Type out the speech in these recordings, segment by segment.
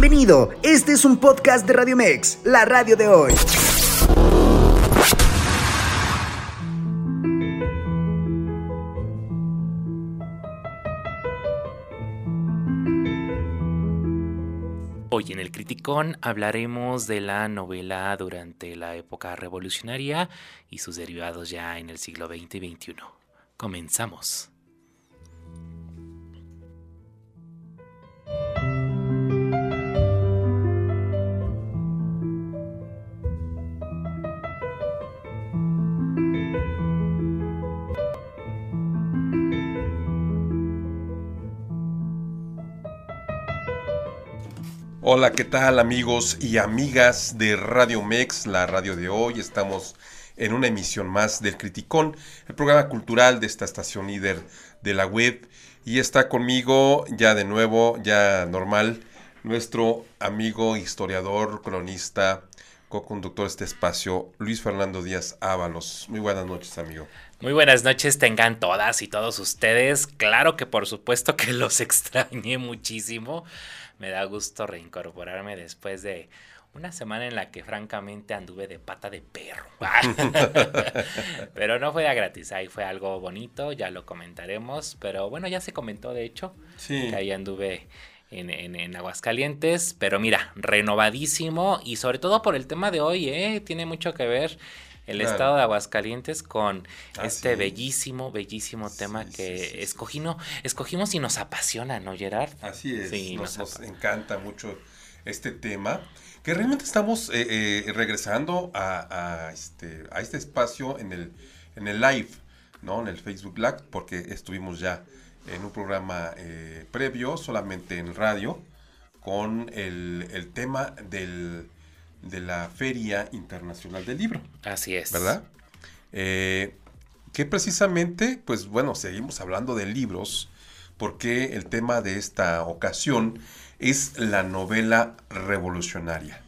Bienvenido, este es un podcast de Radio Mex, la radio de hoy. Hoy en el Criticón hablaremos de la novela durante la época revolucionaria y sus derivados ya en el siglo XX y XXI. Comenzamos. Hola, ¿qué tal amigos y amigas de Radio Mex, la radio de hoy? Estamos en una emisión más del Criticón, el programa cultural de esta estación líder de la web. Y está conmigo ya de nuevo, ya normal, nuestro amigo, historiador, cronista, co-conductor de este espacio, Luis Fernando Díaz Ábalos. Muy buenas noches, amigo. Muy buenas noches tengan todas y todos ustedes. Claro que por supuesto que los extrañé muchísimo me da gusto reincorporarme después de una semana en la que francamente anduve de pata de perro. pero no fue a gratis, ahí fue algo bonito, ya lo comentaremos. Pero bueno, ya se comentó de hecho que ahí anduve en, en, Aguascalientes. Pero mira, renovadísimo y sobre todo por el tema de hoy, ¿eh? tiene mucho que ver el estado de Aguascalientes con este bellísimo, bellísimo tema que escogimos y nos apasiona, ¿no, Gerard? Así es, nos, encanta mucho este tema, que realmente estamos eh, eh, regresando a, este, a este espacio en el, en el live, ¿no? En el Facebook Live, porque estuvimos ya en un programa eh, previo, solamente en radio, con el, el tema del de la Feria Internacional del Libro. Así es. ¿Verdad? Eh, que precisamente, pues bueno, seguimos hablando de libros, porque el tema de esta ocasión es la novela revolucionaria.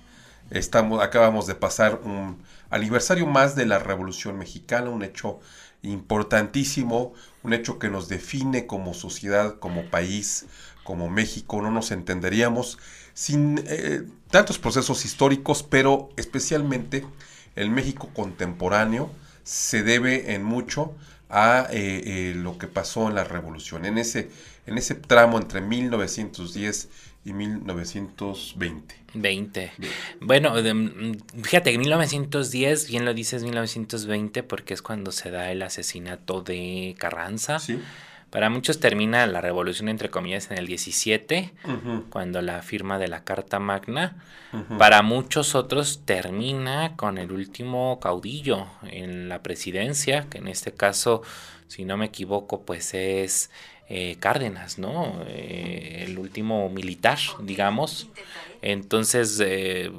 Estamos, acabamos de pasar un aniversario más de la Revolución Mexicana, un hecho importantísimo, un hecho que nos define como sociedad, como país, como México, no nos entenderíamos sin eh, tantos procesos históricos, pero especialmente el México contemporáneo se debe en mucho a eh, eh, lo que pasó en la revolución, en ese, en ese tramo entre 1910 y 1920. 20. Bueno, fíjate, 1910, bien lo dices 1920, porque es cuando se da el asesinato de Carranza. Sí. Para muchos termina la revolución, entre comillas, en el 17, cuando la firma de la Carta Magna. Para muchos otros termina con el último caudillo en la presidencia, que en este caso, si no me equivoco, pues es eh, Cárdenas, ¿no? Eh, el último militar, digamos. Entonces, eh,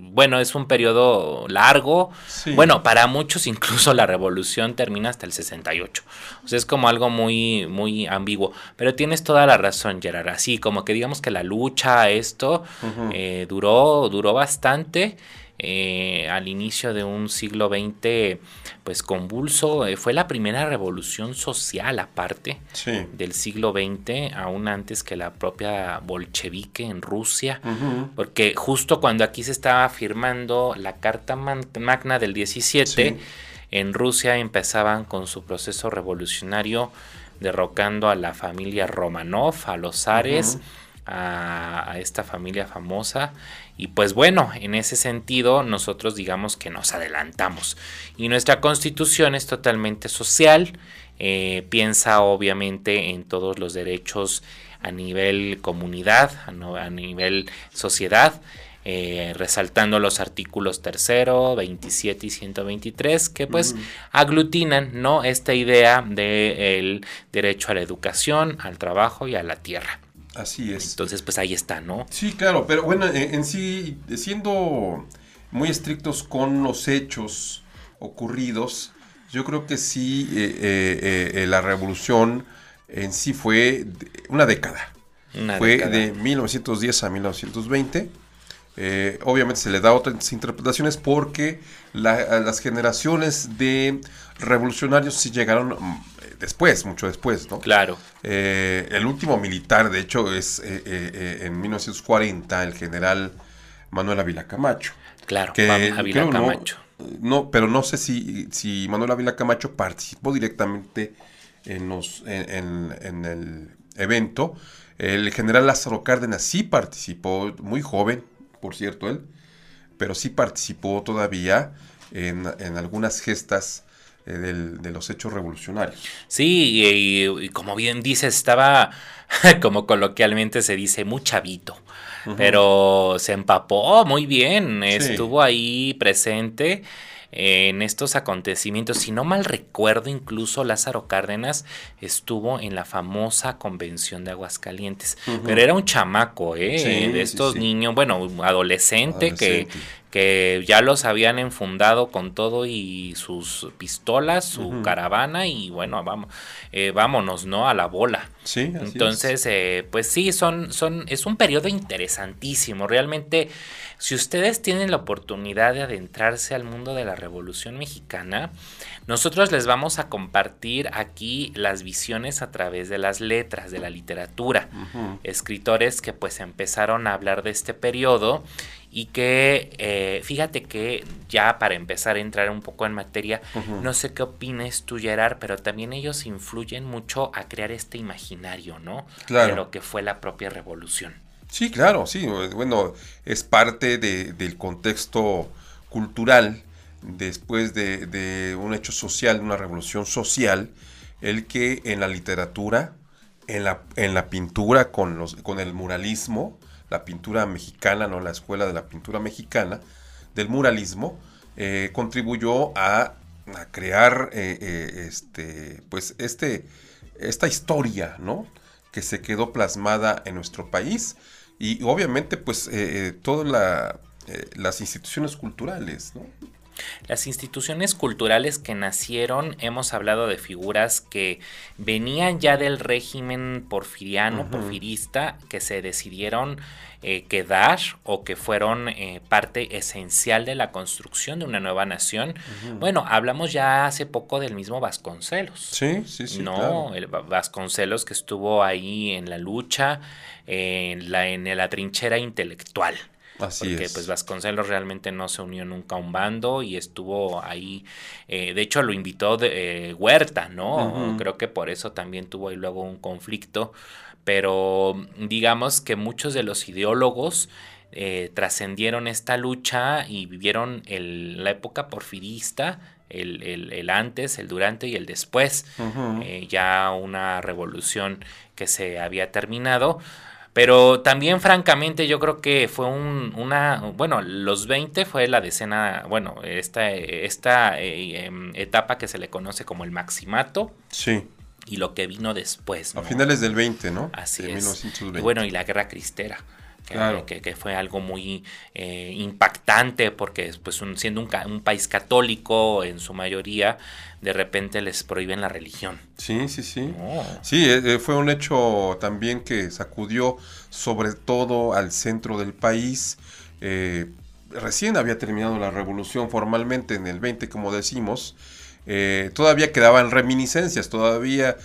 bueno, es un periodo largo. Bueno, para muchos incluso la revolución termina hasta el 68. O sea, es como algo muy, muy ambiguo. Pero tienes toda la razón, Gerard. Así como que digamos que la lucha, esto, eh, duró, duró bastante. Eh, al inicio de un siglo XX pues convulso. Eh, fue la primera revolución social aparte del siglo XX, aún antes que la propia bolchevique en Rusia, porque justo cuando aquí se estaba firmando la Carta Magna del 17, en Rusia empezaban con su proceso revolucionario derrocando a la familia Romanov, a los zares a, esta familia famosa. Y pues bueno, en ese sentido nosotros digamos que nos adelantamos. Y nuestra constitución es totalmente social, eh, piensa obviamente en todos los derechos a nivel comunidad, a, nivel sociedad. Eh, resaltando los artículos tercero, 27 y 123, que pues aglutinan ¿no? esta idea del derecho a la educación, al trabajo y a la tierra. Así es. Entonces, pues ahí está, ¿no? Sí, claro, pero bueno, en, sí, siendo muy estrictos con los hechos ocurridos, yo creo que sí, eh, eh, eh, la revolución en sí fue una década. fue de 1910 a 1920. obviamente se le da otras interpretaciones porque las generaciones de revolucionarios sí llegaron después, mucho después, ¿no? Claro. Eh, el último militar, de hecho, es en 1940 el general Manuel Ávila Camacho. Claro, que, Ávila Camacho. No, pero no sé si, si Manuel Ávila Camacho participó directamente en, los, en, en el evento. El general Lázaro Cárdenas sí participó, muy joven, por cierto, él, pero sí participó todavía en, algunas gestas eh, de los hechos revolucionarios. Sí, y, como bien dice, estaba, como coloquialmente se dice, muy chavito, pero se empapó muy bien, estuvo ahí presente en estos acontecimientos. Si no mal recuerdo, incluso Lázaro Cárdenas estuvo en la famosa convención de Aguascalientes. Pero era un chamaco, ¿eh? de estos niños, bueno, adolescente, que que ya los habían enfundado con todo y sus pistolas, su caravana y bueno, vamos, eh, vámonos, ¿no? A la bola. Sí. Entonces, eh, pues sí, son, son, es un periodo interesantísimo. Realmente, si ustedes tienen la oportunidad de adentrarse al mundo de la Revolución Mexicana, nosotros les vamos a compartir aquí las visiones a través de las letras, de la literatura. Escritores que pues empezaron a hablar de este periodo y que eh, fíjate que ya para empezar a entrar un poco en materia, no sé qué opines tú Gerard, pero también ellos influyen mucho a crear este imaginario, ¿no? Claro. De lo que fue la propia revolución. Sí, claro, sí, bueno, es parte de, del contexto cultural después de, de, un hecho social, una revolución social, el que en la literatura, en la, en la pintura con, los, con el muralismo, la pintura mexicana, ¿no? la escuela de la pintura mexicana, del muralismo, eh, contribuyó a, crear eh, eh, este, pues este, esta historia, ¿no? Que se quedó plasmada en nuestro país y obviamente pues todas las instituciones culturales, ¿no? Las instituciones culturales que nacieron, hemos hablado de figuras que venían ya del régimen porfiriano, porfirista, que se decidieron eh, quedar o que fueron eh, parte esencial de la construcción de una nueva nación. Bueno, hablamos ya hace poco del mismo Vasconcelos. Sí, sí, sí. No, el Vasconcelos que estuvo ahí en la lucha, en la, en la trinchera intelectual. Así porque pues Vasconcelos realmente no se unió nunca a un bando y estuvo ahí, eh, de hecho lo invitó de, eh, Huerta, ¿no? Creo que por eso también tuvo ahí luego un conflicto, pero digamos que muchos de los ideólogos eh, trascendieron esta lucha y vivieron el, la época porfirista, el, el, antes, el durante y el después, ya una revolución que se había terminado pero también, francamente, yo creo que fue un, una, bueno, los 20 fue la decena, bueno, esta, esta eh, em, etapa que se le conoce como el maximato. Sí. Y lo que vino después. A finales del 20, ¿no? Así es. Y bueno, y la guerra cristera. Que, que, fue algo muy eh, impactante porque pues siendo un, un, país católico en su mayoría, de repente les prohíben la religión. Sí, sí, sí. Sí, eh, eh, fue un hecho también que sacudió sobre todo al centro del país. recién había terminado la revolución formalmente en el 20, como decimos. todavía quedaban reminiscencias, todavía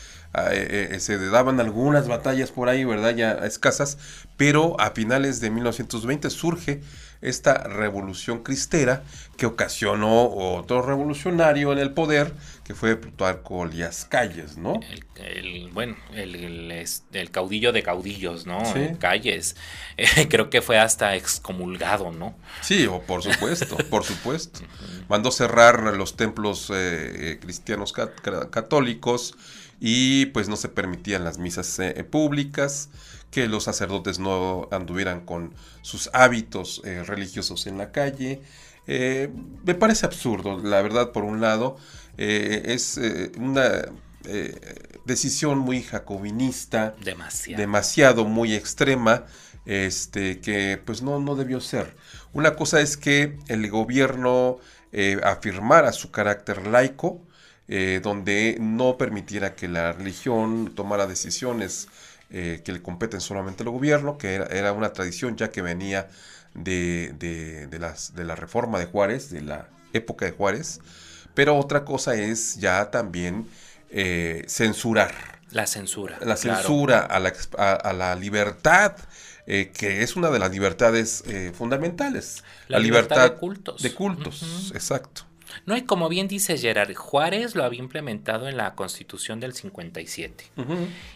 eh, eh, se daban algunas batallas por ahí, ¿verdad? Ya escasas, pero a finales de 1920 surge esta revolución cristera que ocasionó otro revolucionario en el poder, que fue Plutarco Elías Calles, ¿no? El, bueno, el, el, caudillo de caudillos, ¿no? Calles. creo que fue hasta excomulgado, ¿no? Sí, o por supuesto, por supuesto. Mandó cerrar los templos eh, cristianos católicos y pues no se permitían las misas eh, públicas, que los sacerdotes no anduvieran con sus hábitos eh, religiosos en la calle. Eh, me parece absurdo, la verdad, por un lado, es una decisión muy jacobinista, demasiado. demasiado, muy extrema, este, que pues no, no debió ser. Una cosa es que el gobierno afirmara su carácter laico, eh, donde no permitiera que la religión tomara decisiones eh, que le competen solamente al gobierno, que era, una tradición ya que venía de, de, las, de la reforma de Juárez, de la época de Juárez, pero otra cosa es ya también eh, censurar. La censura. La censura a, la, a, la, libertad, eh, que es una de las libertades eh, fundamentales. La, libertad, de cultos. De cultos, exacto. No, y como bien dice Gerard, Juárez lo había implementado en la Constitución del 57.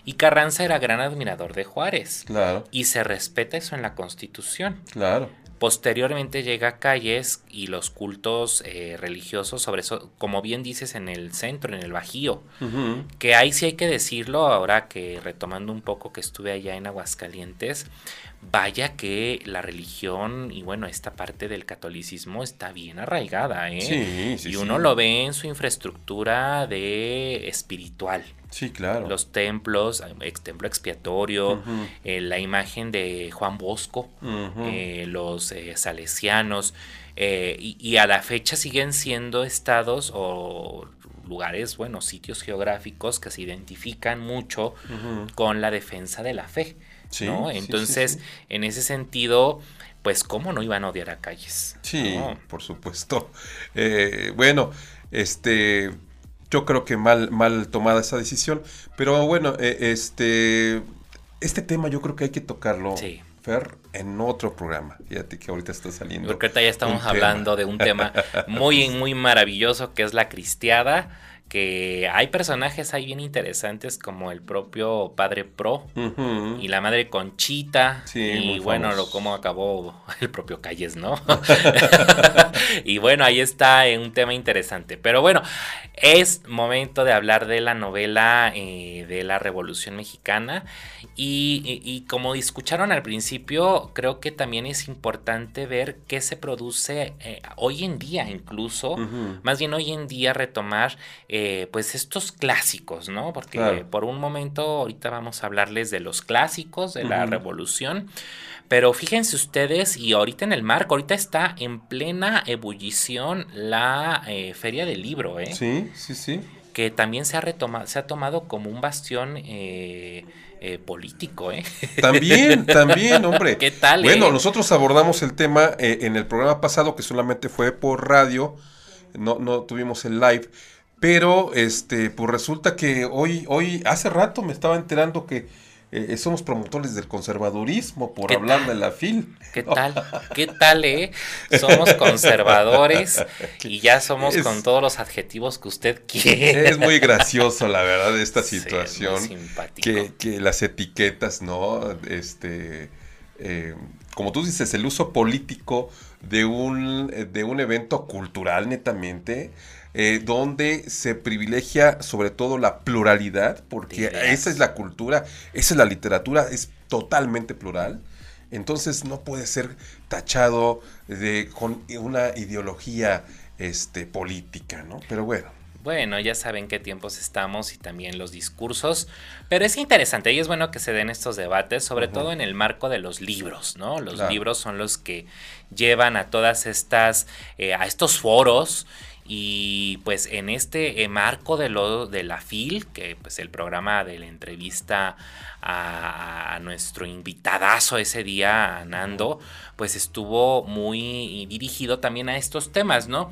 Y Carranza era gran admirador de Juárez. Claro. Y se respeta eso en la Constitución. Claro. Posteriormente llega a calles y los cultos eh, religiosos, sobre eso, como bien dices, en el centro, en el Bajío, que ahí sí hay que decirlo, ahora que retomando un poco que estuve allá en Aguascalientes, vaya que la religión y bueno, esta parte del catolicismo está bien arraigada, ¿eh? Sí, sí, y uno lo ve en su infraestructura de espiritual. Sí, claro. Los templos, ex templo expiatorio, eh, la imagen de Juan Bosco, eh, los eh, salesianos, y, y, a la fecha siguen siendo estados o lugares, bueno, sitios geográficos que se identifican mucho con la defensa de la fe. ¿no? Entonces, en ese sentido, pues, ¿cómo no iban a odiar a calles? Sí, por supuesto. Bueno, este, yo creo que mal, mal tomada esa decisión, pero bueno, eh, este, este tema yo creo que hay que tocarlo. Fer, en otro programa. Fíjate que ahorita está saliendo. Porque ahorita ya estamos hablando de un tema muy, muy maravilloso que es la cristiada que hay personajes ahí bien interesantes como el propio padre Pro y la madre Conchita y bueno, lo cómo acabó el propio Calles, ¿no? y bueno, ahí está un tema interesante. Pero bueno, es momento de hablar de la novela eh, de la Revolución Mexicana y, como escucharon al principio, creo que también es importante ver qué se produce eh, hoy en día incluso, más bien hoy en día retomar eh, pues estos clásicos, ¿no? Porque por un momento ahorita vamos a hablarles de los clásicos de la revolución, pero fíjense ustedes y ahorita en el marco, ahorita está en plena ebullición la eh, feria del libro, ¿eh? Sí, sí, sí. Que también se ha, retomado, se ha tomado como un bastión... Eh, eh, político, ¿eh? También, también, hombre. ¿Qué tal? Bueno, eh? nosotros abordamos el tema eh, en el programa pasado, que solamente fue por radio, no, no tuvimos el live, pero este, pues resulta que hoy, hoy, hace rato me estaba enterando que eh, somos promotores del conservadurismo por hablar de la FIL. ¿Qué tal? ¿Qué tal, eh? Somos conservadores y ya somos con todos los adjetivos que usted quiere. Es muy gracioso, la verdad, esta situación. que, que, las etiquetas, ¿no? Este, eh, como tú dices, el uso político de un, de un evento cultural netamente eh, donde se privilegia sobre todo la pluralidad, porque esa es la cultura, esa es la literatura, es totalmente plural. Entonces no puede ser tachado de, con una ideología este, política, ¿no? Pero bueno. Bueno, ya saben qué tiempos estamos y también los discursos, pero es interesante y es bueno que se den estos debates, sobre todo en el marco de los libros, ¿no? Los libros son los que llevan a todas estas, eh, a estos foros y pues en este eh, marco de lo de la FIL, que pues el programa de la entrevista a, nuestro invitadazo ese día, a Nando, pues estuvo muy dirigido también a estos temas, ¿no?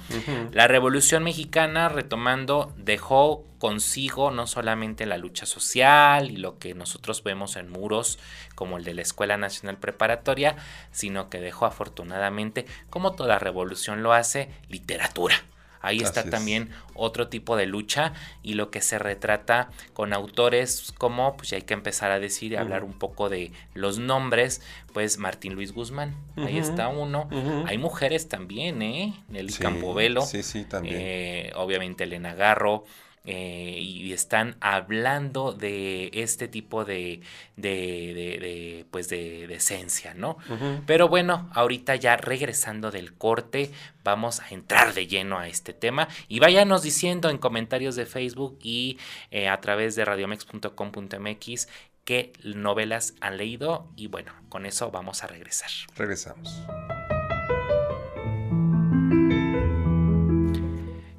La Revolución Mexicana, retomando, dejó consigo no solamente la lucha social y lo que nosotros vemos en muros como el de la Escuela Nacional Preparatoria, sino que dejó afortunadamente, como toda revolución lo hace, literatura. Ahí está también otro tipo de lucha y lo que se retrata con autores como, pues ya hay que empezar a decir y hablar un poco de los nombres, pues Martín Luis Guzmán, ahí está uno. Hay mujeres también, ¿eh? Nelly Campobelo. Sí, sí, también. Eh, obviamente Elena Garro. Eh, y están hablando de este tipo de, de, pues de, esencia, ¿no? Pero bueno, ahorita ya regresando del corte, vamos a entrar de lleno a este tema y váyanos diciendo en comentarios de Facebook y eh, a través de radiomex.com.mx qué novelas han leído y bueno, con eso vamos a regresar. Regresamos.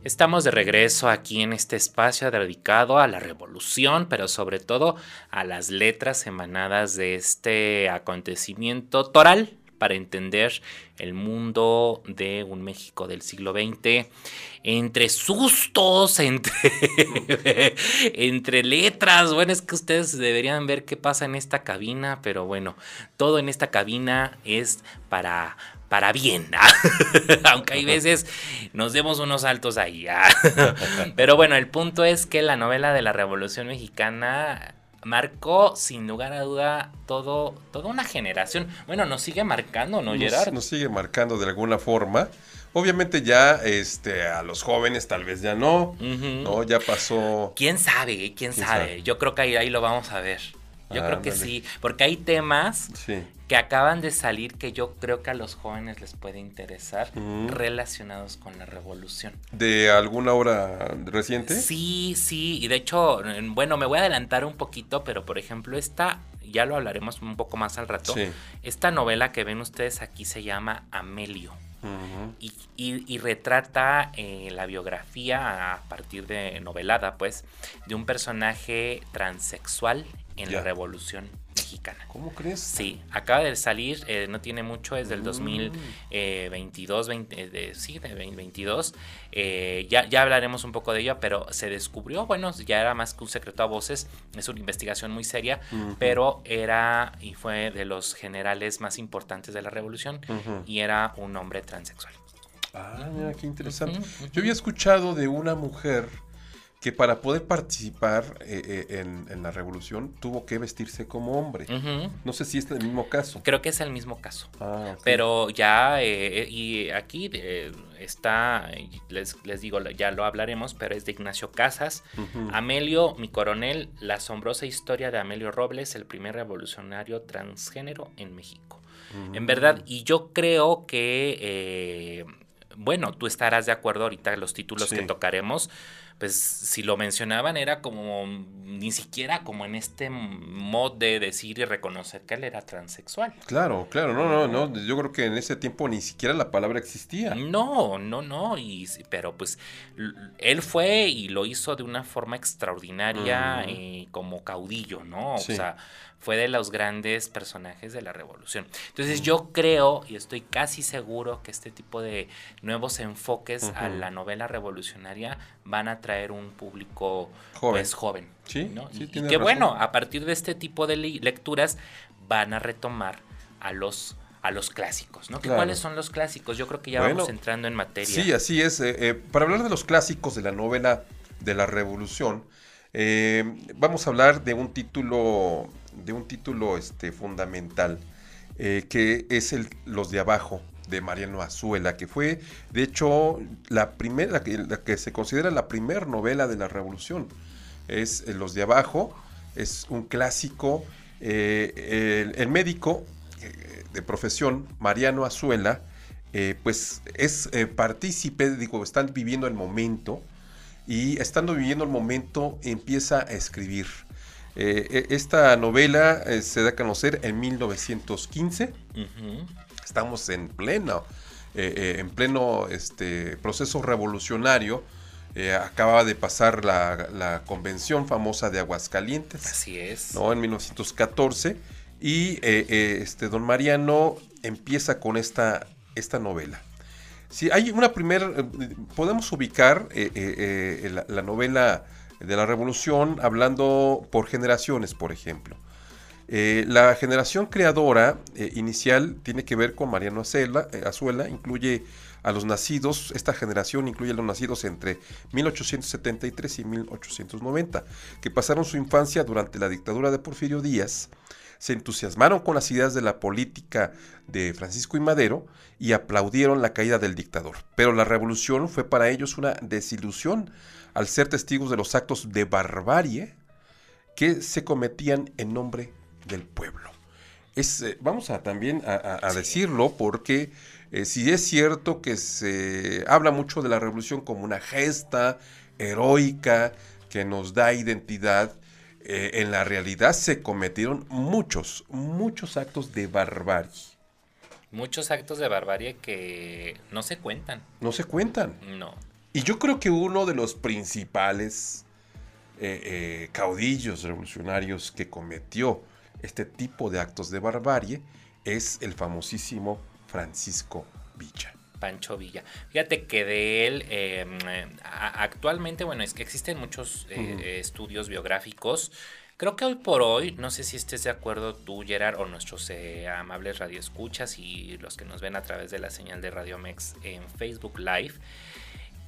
Estamos de regreso aquí en este espacio dedicado a la revolución, pero sobre todo a las letras emanadas de este acontecimiento toral, para entender el mundo de un México del siglo XX, entre sustos, entre, entre letras. Bueno, es que ustedes deberían ver qué pasa en esta cabina, pero bueno, todo en esta cabina es para para bien, aunque hay veces nos demos unos saltos ahí. Pero bueno, el punto es que la novela de la Revolución Mexicana marcó sin lugar a duda todo, toda una generación. Bueno, nos sigue marcando, ¿no, Gerard? Nos, sigue marcando de alguna forma. Obviamente ya este, a los jóvenes tal vez ya no, ¿no? Ya pasó... ¿Quién sabe? ¿Quién, sabe? Yo creo que ahí, ahí lo vamos a ver. Yo creo que sí, porque hay temas que acaban de salir que yo creo que a los jóvenes les puede interesar relacionados con la revolución. ¿De alguna obra reciente? Sí, sí, y de hecho, bueno, me voy a adelantar un poquito, pero por ejemplo, esta, ya lo hablaremos un poco más al rato, esta novela que ven ustedes aquí se llama Amelio. y, retrata eh, la biografía a partir de novelada, pues, de un personaje transexual en la Revolución Mexicana. ¿Cómo crees? Sí, acaba de salir, eh, no tiene mucho, es del 2022, mm. 20, eh, de, sí, de 2022. Eh, ya, ya hablaremos un poco de ello, pero se descubrió, bueno, ya era más que un secreto a voces, es una investigación muy seria, pero era y fue de los generales más importantes de la revolución y era un hombre transexual. Ah, mira, qué interesante. Yo había escuchado de una mujer que para poder participar eh, eh, en, la revolución tuvo que vestirse como hombre. No sé si es el mismo caso. Creo que es el mismo caso. Ah, Pero ya, eh, y aquí está, les, les, digo, ya lo hablaremos, pero es de Ignacio Casas. Amelio, mi coronel, la asombrosa historia de Amelio Robles, el primer revolucionario transgénero en México. En verdad, y yo creo que, bueno, tú estarás de acuerdo ahorita los títulos que tocaremos pues si lo mencionaban era como ni siquiera como en este mod de decir y reconocer que él era transexual. Claro, claro, no, no, no, yo creo que en ese tiempo ni siquiera la palabra existía. No, no, no, y, pero pues él fue y lo hizo de una forma extraordinaria eh, como caudillo, ¿no? O sea, fue de los grandes personajes de la revolución. Entonces yo creo y estoy casi seguro que este tipo de nuevos enfoques a la novela revolucionaria van a traer un público joven. Pues, joven sí, y, que bueno, a partir de este tipo de lecturas van a retomar a los a los clásicos, ¿no? ¿Cuáles son los clásicos? Yo creo que ya vamos entrando en materia. Sí, así es. Eh, eh, para hablar de los clásicos de la novela de la Revolución, eh, vamos a hablar de un título de un título este, fundamental, eh, que es el Los de Abajo, de Mariano Azuela, que fue, de hecho, la primera, la que, se considera la primera novela de la Revolución. Es eh, Los de Abajo, es un clásico. Eh, el, médico de profesión, Mariano Azuela, pues es partícipe, digo, están viviendo el momento y estando viviendo el momento empieza a escribir. Eh, e, esta novela eh, se da a conocer en 1915. Estamos en pleno, eh, en pleno este, proceso revolucionario. acaba de pasar la, convención famosa de Aguascalientes. Así es. ¿no? En 1914. Y este, don Mariano empieza con esta, esta novela. Si hay una primera, podemos ubicar la novela de la revolución, hablando por generaciones, por ejemplo. Eh, la generación creadora eh, inicial tiene que ver con Mariano eh, Azuela, incluye a los nacidos, esta generación incluye a los nacidos entre 1873 y 1890, que pasaron su infancia durante la dictadura de Porfirio Díaz, se entusiasmaron con las ideas de la política de Francisco y Madero y aplaudieron la caída del dictador. Pero la revolución fue para ellos una desilusión al ser testigos de los actos de barbarie que se cometían en nombre del pueblo. Es, eh, vamos a también a, decirlo porque eh, si es cierto que se habla mucho de la revolución como una gesta heroica que nos da identidad, eh, en la realidad se cometieron muchos, muchos actos de barbarie. Muchos actos de barbarie que no se cuentan. No se cuentan. No. Y yo creo que uno de los principales eh, eh, caudillos revolucionarios que cometió este tipo de actos de barbarie es el famosísimo Francisco Villa. Pancho Villa. Fíjate que de él em, actualmente, bueno, es que existen muchos eh, estudios biográficos. Creo que hoy por hoy, no sé si estés de acuerdo tú, Gerard, o nuestros eh, amables radioescuchas y los que nos ven a través de la señal de Radio Mex en Facebook Live,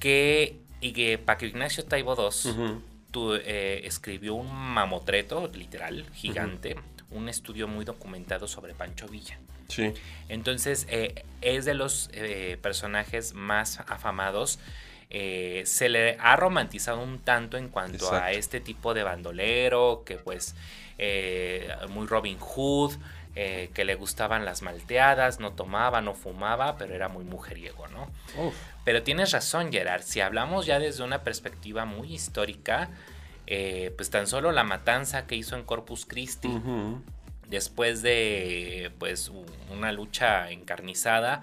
que, y que Paco Ignacio Taibo II eh, escribió un mamotreto, literal, gigante, un estudio muy documentado sobre Pancho Villa. Sí. Entonces, eh, es de los eh, personajes más afamados. Eh, se le ha romantizado un tanto en cuanto a este tipo de bandolero, que pues muy Robin Hood, que le gustaban las malteadas, no tomaba, no fumaba, pero era muy mujeriego, ¿no? Pero tienes razón, Gerard, si hablamos ya desde una perspectiva muy histórica, pues tan solo la matanza que hizo en Corpus Christi, después de pues una lucha encarnizada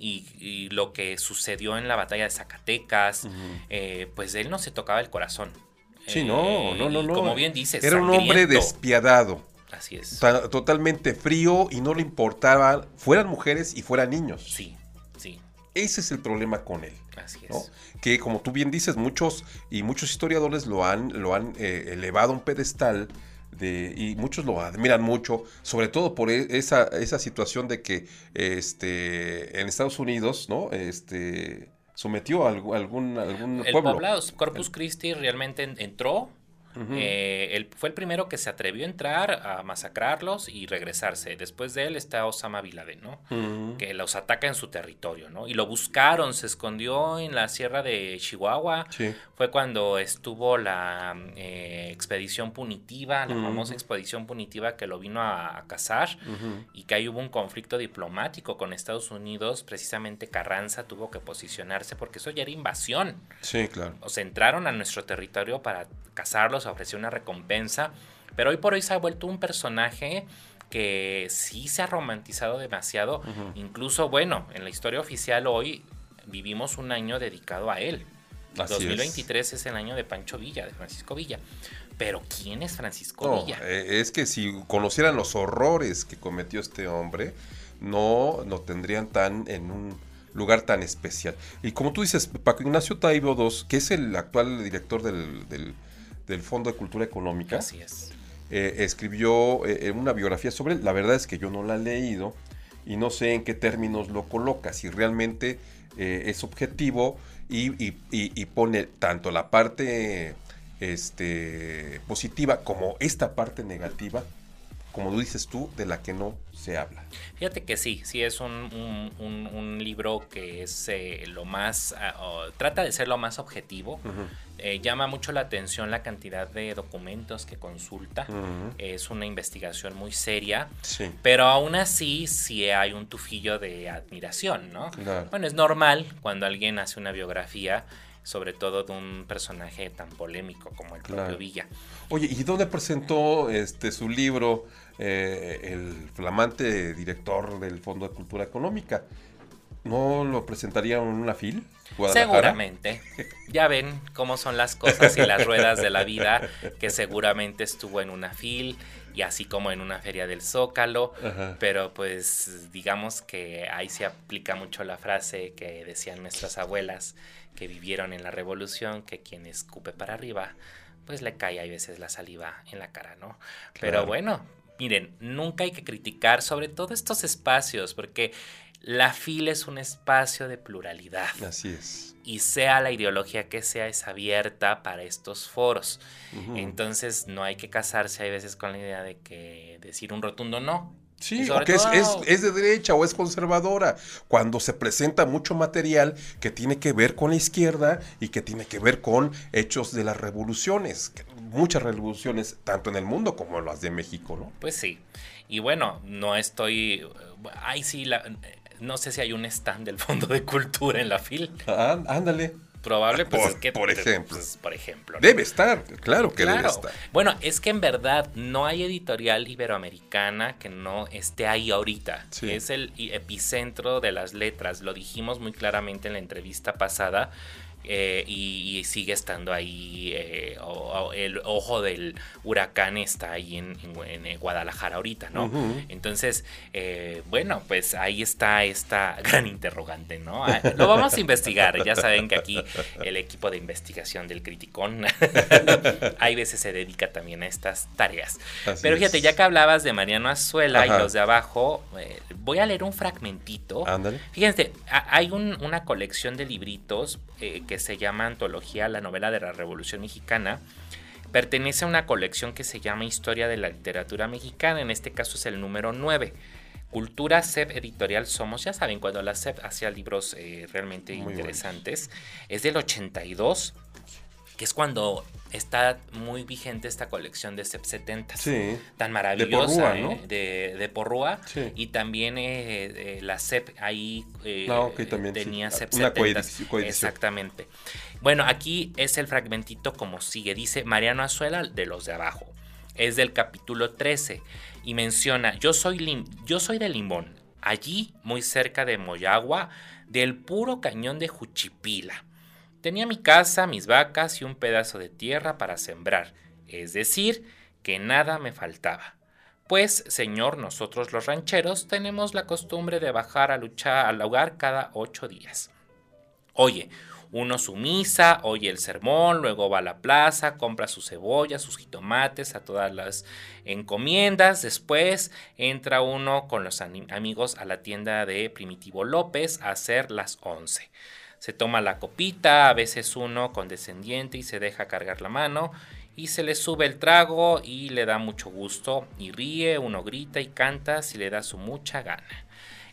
y, lo que sucedió en la batalla de Zacatecas, eh, pues él no se tocaba el corazón. Sí, no, no, no, no. Como bien dices, era un hombre despiadado. Así es. Totalmente frío y no le importaba, fueran mujeres y fueran niños. Sí, sí. Ese es el problema con él. Así es. Que como tú bien dices, muchos y muchos historiadores lo han, lo han eh, elevado a un pedestal y muchos lo admiran mucho, sobre todo por e, esa, esa situación de que este, en Estados Unidos, ¿no? Este, sometió a algún, algún el pueblo. Poblado, Corpus Christi realmente entró eh, fue el primero que se atrevió a entrar a masacrarlos y regresarse. Después de él está Osama Bin Laden, ¿no? Que los ataca en su territorio, ¿no? Y lo buscaron, se escondió en la sierra de Chihuahua. Fue cuando estuvo la eh, expedición punitiva, la famosa expedición punitiva que lo vino a, cazar y que ahí hubo un conflicto diplomático con Estados Unidos. Precisamente Carranza tuvo que posicionarse porque eso ya era invasión. Sí, claro. O sea, entraron a nuestro territorio para cazarlos ofreció una recompensa, pero hoy por hoy se ha vuelto un personaje que sí se ha romantizado demasiado. Incluso, bueno, en la historia oficial hoy vivimos un año dedicado a él. 2023 es. el año de Pancho Villa, de Francisco Villa. Pero ¿quién es Francisco Villa? Eh, es que si conocieran los horrores que cometió este hombre, no lo tendrían tan en un lugar tan especial. Y como tú dices, Paco Ignacio Taibo II, que es el actual director del del Fondo de Cultura Económica. Así es. Eh, escribió eh, una biografía sobre él. La verdad es que yo no la he leído y no sé en qué términos lo coloca, si realmente eh, es objetivo y, pone tanto la parte este, positiva como esta parte negativa, como dices tú, de la que no se habla. Fíjate que sí, sí es un, libro que es lo más, ah, trata de ser lo más objetivo. Eh, llama mucho la atención la cantidad de documentos que consulta. Es una investigación muy seria. Pero aún así sí hay un tufillo de admiración, ¿no? Bueno, es normal cuando alguien hace una biografía sobre todo de un personaje tan polémico como el propio Villa. Oye, ¿y dónde presentó este su libro eh, el flamante director del Fondo de Cultura Económica? ¿No lo presentaría en una FIL? Seguramente. Ya ven cómo son las cosas y las ruedas de la vida, que seguramente estuvo en una FIL y así como en una feria del Zócalo, pero pues digamos que ahí se aplica mucho la frase que decían nuestras abuelas que vivieron en la revolución, que quien escupe para arriba, pues le cae a veces la saliva en la cara, ¿no? Pero bueno, miren, nunca hay que criticar sobre todo estos espacios, porque la fila es un espacio de pluralidad. Así es. Y sea la ideología que sea, es abierta para estos foros. Entonces no hay que casarse a veces con la idea de que decir un rotundo no. Sí, porque es, es, de derecha o es conservadora. Cuando se presenta mucho material que tiene que ver con la izquierda y que tiene que ver con hechos de las revoluciones. Muchas revoluciones, tanto en el mundo como las de México, ¿no? Pues sí. Y bueno, no estoy. Ay, sí, la, no sé si hay un stand del Fondo de Cultura en la FIL. Ah, ándale. Probable, pues por, es que. Por ejemplo. Pues, por ejemplo. Debe estar, claro que debe estar. Bueno, es que en verdad no hay editorial iberoamericana que no esté ahí ahorita. Es el epicentro de las letras. Lo dijimos muy claramente en la entrevista pasada. Eh, y, sigue estando ahí, eh, el ojo del huracán está ahí en, Guadalajara ahorita, ¿no? Entonces, eh, bueno, pues ahí está esta gran interrogante, ¿no? Ah, lo vamos a investigar, ya saben que aquí el equipo de investigación del Criticón hay veces se dedica también a estas tareas. Pero fíjate, ya que hablabas de Mariano Azuela y los de abajo, voy a leer un fragmentito. Ándale. Fíjense, hay una colección de libritos que se llama Antología, la novela de la Revolución Mexicana. Pertenece a una colección que se llama Historia de la Literatura Mexicana, en este caso es el número 9. Cultura CEP Editorial Somos, ya saben, cuando la CEP hacía libros eh, realmente interesantes, es del 82, que es cuando está muy vigente esta colección de CEP 70 tan maravillosa de Porrúa, ¿eh? y también eh, la CEP ahí ah, tenía CEP 70 exactamente. Bueno aquí es el fragmentito como sigue. Dice Mariano Azuela de los de abajo. Es del capítulo 13 y menciona yo soy yo soy de Limón. Allí muy cerca de Moyagua del puro cañón de Juchipila Tenía mi casa, mis vacas y un pedazo de tierra para sembrar, es decir, que nada me faltaba. Pues, señor, nosotros los rancheros tenemos la costumbre de bajar a luchar al hogar cada ocho días. Oye, uno su misa, oye el sermón, luego va a la plaza, compra sus cebollas, sus jitomates, a todas las encomiendas. Después entra uno con los amigos a la tienda de Primitivo López a hacer las once se toma la copita, a veces uno condescendiente y se deja cargar la mano y se le sube el trago y le da mucho gusto y ríe, uno grita y canta si le da su mucha gana.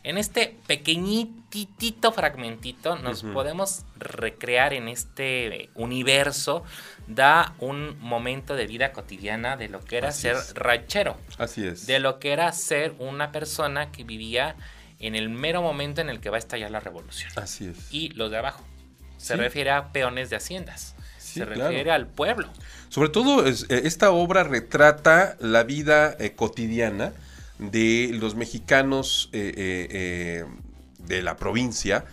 En este pequeñitito fragmentito nos podemos recrear en este universo, da un momento de vida cotidiana de lo que era ser ranchero. Así es. De lo que era ser una persona que vivía en el mero momento en el que va a estallar la revolución. Así es. Y los de abajo. Se refiere a peones de haciendas. se refiere al pueblo. Sobre todo, eh, esta obra retrata la vida eh, cotidiana de los mexicanos eh, de la provincia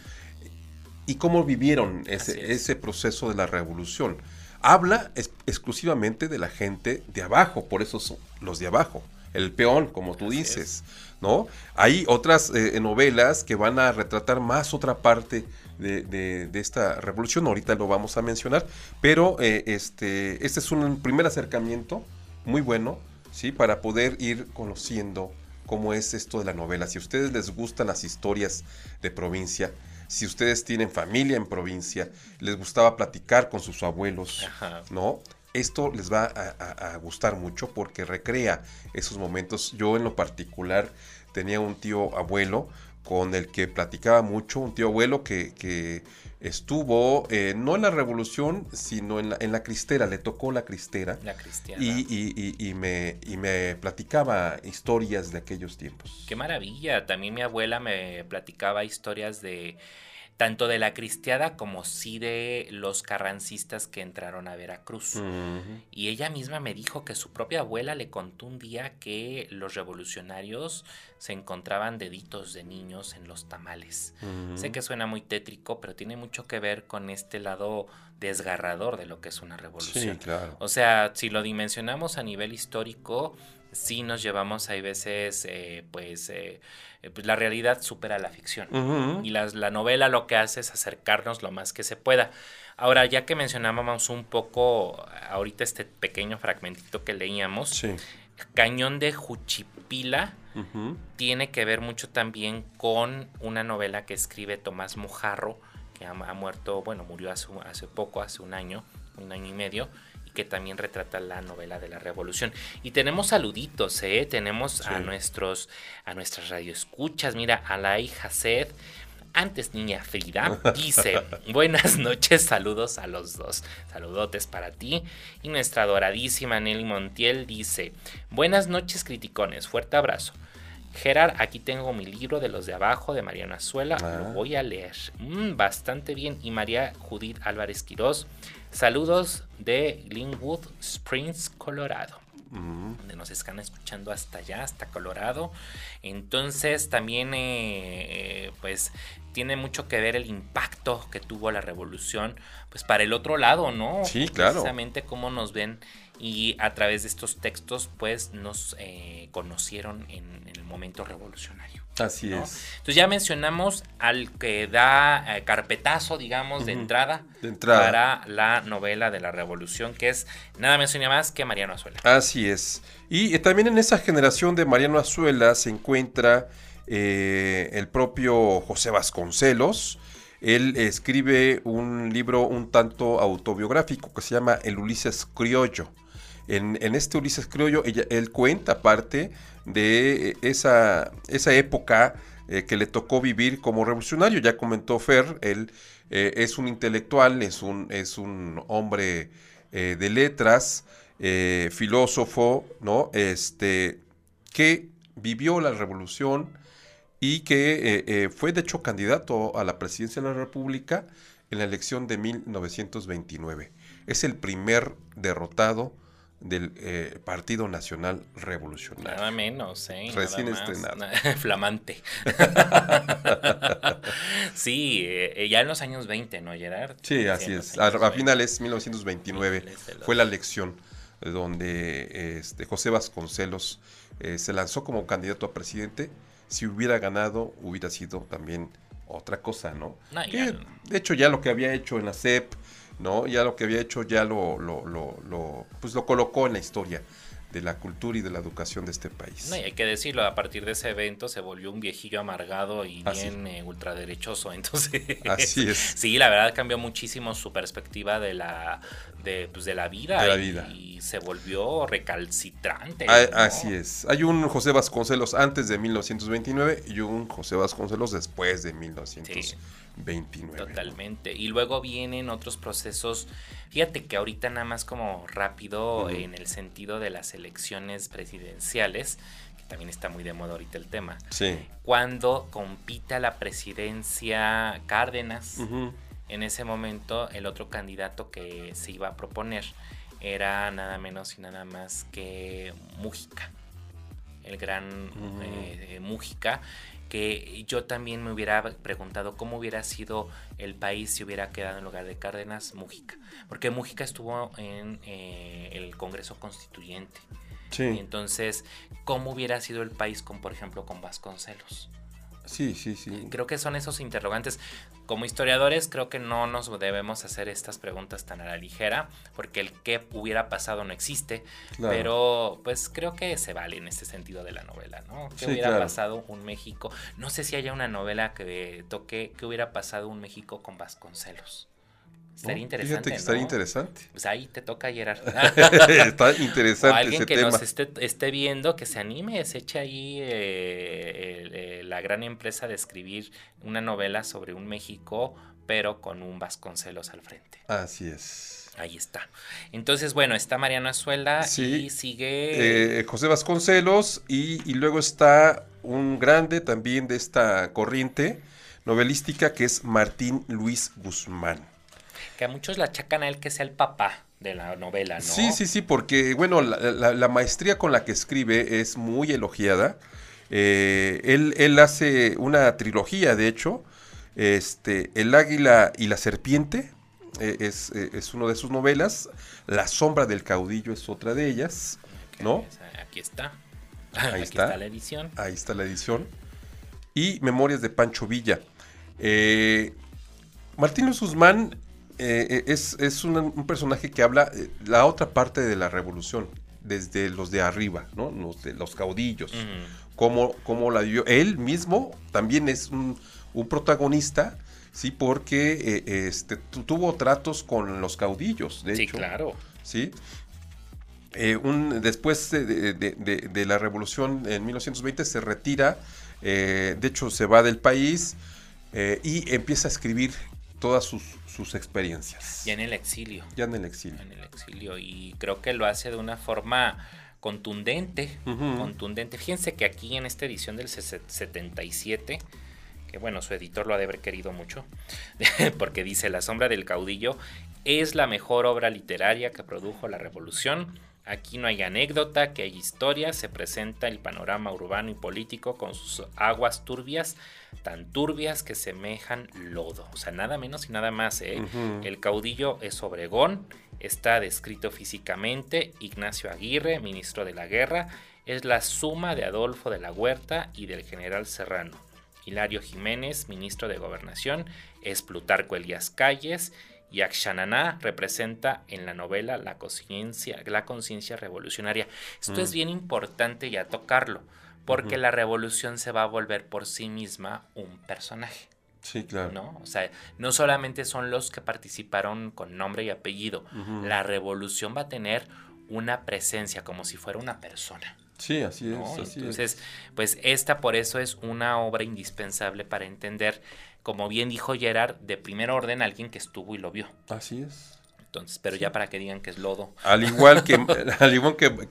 y cómo vivieron ese, ese proceso de la revolución. Habla exclusivamente de la gente de abajo, por eso son los de abajo, el peón, como tú dices. ¿No? Hay otras eh, novelas que van a retratar más otra parte de, esta revolución, ahorita lo vamos a mencionar, pero eh, este, este es un primer acercamiento muy bueno, ¿sí? Para poder ir conociendo cómo es esto de la novela. Si a ustedes les gustan las historias de provincia, si ustedes tienen familia en provincia, les gustaba platicar con sus abuelos, ¿no? Esto les va a, gustar mucho porque recrea esos momentos. Yo en lo particular tenía un tío abuelo con el que platicaba mucho, un tío abuelo que, estuvo eh, no en la revolución, sino en la, en la, cristera, le tocó la cristera. La Y, y, me, y me platicaba historias de aquellos tiempos. Qué maravilla, también mi abuela me platicaba historias de tanto de la cristiada como sí de los carrancistas que entraron a Veracruz. Y ella misma me dijo que su propia abuela le contó un día que los revolucionarios se encontraban deditos de niños en los tamales. Sé que suena muy tétrico, pero tiene mucho que ver con este lado desgarrador de lo que es una revolución. O sea, si lo dimensionamos a nivel histórico, sí nos llevamos, hay veces, eh, pues, eh, eh, pues, la realidad supera la ficción. Y la novela lo que hace es acercarnos lo más que se pueda. Ahora, ya que mencionábamos un poco ahorita este pequeño fragmentito que leíamos, Cañón de Juchipila tiene que ver mucho también con una novela que escribe Tomás Mojarro, que ha, muerto, bueno, murió hace, hace poco, hace un año, un año y medio, que también retrata la novela de la revolución. Y tenemos saluditos, ¿eh? Tenemos a nuestros, a nuestras radioescuchas. Mira, a la hija Sed. Antes, niña Frida, dice, buenas noches, saludos a los dos. Saludotes para ti. Y nuestra adoradísima Nelly Montiel dice, buenas noches, criticones, fuerte abrazo. Gerard, aquí tengo mi libro de los de abajo de Mariana Azuela, lo ah. voy a leer. Mm, bastante bien. Y María Judith Álvarez Quirós, Saludos de Linwood Springs, Colorado. donde nos están escuchando hasta allá, hasta Colorado. Entonces también, eh, pues, tiene mucho que ver el impacto que tuvo la revolución, pues, para el otro lado, ¿no? Sí, claro. Precisamente cómo nos ven y a través de estos textos, pues, nos eh, conocieron en el momento revolucionario. Así es. Entonces ya mencionamos al que da eh, carpetazo, digamos, de, entrada para la novela de la Revolución, que es nada menos ni más que Mariano Azuela. Así es. Y eh, también en esa generación de Mariano Azuela se encuentra el propio José Vasconcelos. Él escribe un libro un tanto autobiográfico que se llama El Ulises Criollo. En, este Ulises Criollo, él cuenta parte de esa, esa época eh, que le tocó vivir como revolucionario. Ya comentó Fer, él eh, es un intelectual, es un, es un hombre eh, de letras, filósofo, ¿no? Este, que vivió la revolución y que fue de hecho candidato a la presidencia de la República en la elección de 1929. Es el primer derrotado del eh, Partido Nacional Revolucionario. Nada menos, ¿eh? Recién estrenado. Flamante. sí, eh, ya en los años 20, ¿no, Gerard? Sí, así es. A, finales 1929 fue la elección donde este, José Vasconcelos eh, se lanzó como candidato a presidente. Si hubiera ganado, hubiera sido también otra cosa, ¿no? de hecho, ya lo que había hecho en la CEP, ¿no? Ya lo que había hecho ya lo, lo, lo, pues lo colocó en la historia de la cultura y de la educación de este país. No, y hay que decirlo, a partir de ese evento se volvió un viejillo amargado y bien eh, ultraderechoso, entonces... Así es. Sí, la verdad cambió muchísimo su perspectiva de la, de, pues, de la vida. De la vida. Y, se volvió recalcitrante. Así es. Hay un José Vasconcelos antes de 1929 y un José Vasconcelos después de 1929. 29. Totalmente. Y luego vienen otros procesos. Fíjate que ahorita nada más como rápido en el sentido de las elecciones presidenciales, que también está muy de moda ahorita el tema. Sí. Cuando compita la presidencia Cárdenas, en ese momento el otro candidato que se iba a proponer era nada menos y nada más que Mújica el gran eh, Mújica, que yo también me hubiera preguntado cómo hubiera sido el país si hubiera quedado en lugar de Cárdenas Mújica, porque Mújica estuvo en eh, el Congreso Constituyente. Sí. Y entonces, ¿cómo hubiera sido el país con, por ejemplo, con Vasconcelos? Sí, sí, sí. Creo que son esos interrogantes. Como historiadores, creo que no nos debemos hacer estas preguntas tan a la ligera, porque el qué hubiera pasado no existe. Pero, pues creo que se vale en este sentido de la novela, ¿no? ¿Qué hubiera pasado un México? No sé si haya una novela que toque qué hubiera pasado un México con Vasconcelos. Estaría interesante. Fíjate que estaría interesante. Pues ahí te toca, Gerard. Está interesante. O alguien que nos esté, viendo, que se anime, se eche ahí eh, eh, la gran empresa de escribir una novela sobre un México, pero con un Vasconcelos al frente. Así es. Ahí está. Entonces, bueno, está Mariano Azuela y sigue. Eh, José Vasconcelos, y, y luego está un grande también de esta corriente novelística que es Martín Luis Guzmán que a muchos la achacan a él que sea el papá de la novela, ¿no? Sí, sí, sí, porque, bueno, la, maestría con la que escribe es muy elogiada. Eh, él, él, hace una trilogía, de hecho, este, El águila y la serpiente, eh, es, eh, es una de sus novelas, La sombra del caudillo es otra de ellas, ¿no? Aquí está. Ahí está. la edición. Ahí está la edición. Y Memorias de Pancho Villa. Martín Guzmán eh, eh, es, un, personaje que habla eh, la otra parte de la revolución, desde los de arriba, ¿no? Los, de, los caudillos, cómo, la vivió. Él mismo también es un, protagonista, sí, porque este, tuvo tratos con los caudillos, de sí, hecho. claro. Sí, un, después de, la revolución en 1920 se retira, de hecho se va del país y empieza a escribir todas sus, sus experiencias. Ya en el exilio. Ya en el exilio. En el exilio. Y creo que lo hace de una forma contundente. Contundente. Fíjense que aquí en esta edición del 77, que bueno, su editor lo ha de haber querido mucho, porque dice La sombra del caudillo es la mejor obra literaria que produjo la revolución Aquí no hay anécdota, que hay historia, se presenta el panorama urbano y político con sus aguas turbias, tan turbias que semejan lodo. O sea, nada menos y nada más. ¿eh? El caudillo es Obregón, está descrito físicamente, Ignacio Aguirre, ministro de la guerra, es la suma de Adolfo de la Huerta y del general Serrano. Hilario Jiménez, ministro de Gobernación, es Plutarco Elías Calles, y Akshanana representa en la novela la conciencia la conciencia revolucionaria. Esto es mm. bien importante ya tocarlo, porque la revolución se va a volver por sí misma un personaje. Sí, claro. ¿no? O sea, no solamente son los que participaron con nombre y apellido, la revolución va a tener una presencia como si fuera una persona. Sí, así es. Entonces, pues esta por eso es una obra indispensable para entender como bien dijo Gerard, de primer orden alguien que estuvo y lo vio. Así es. Entonces, pero ya para que digan que es lodo. Al igual que, al igual que,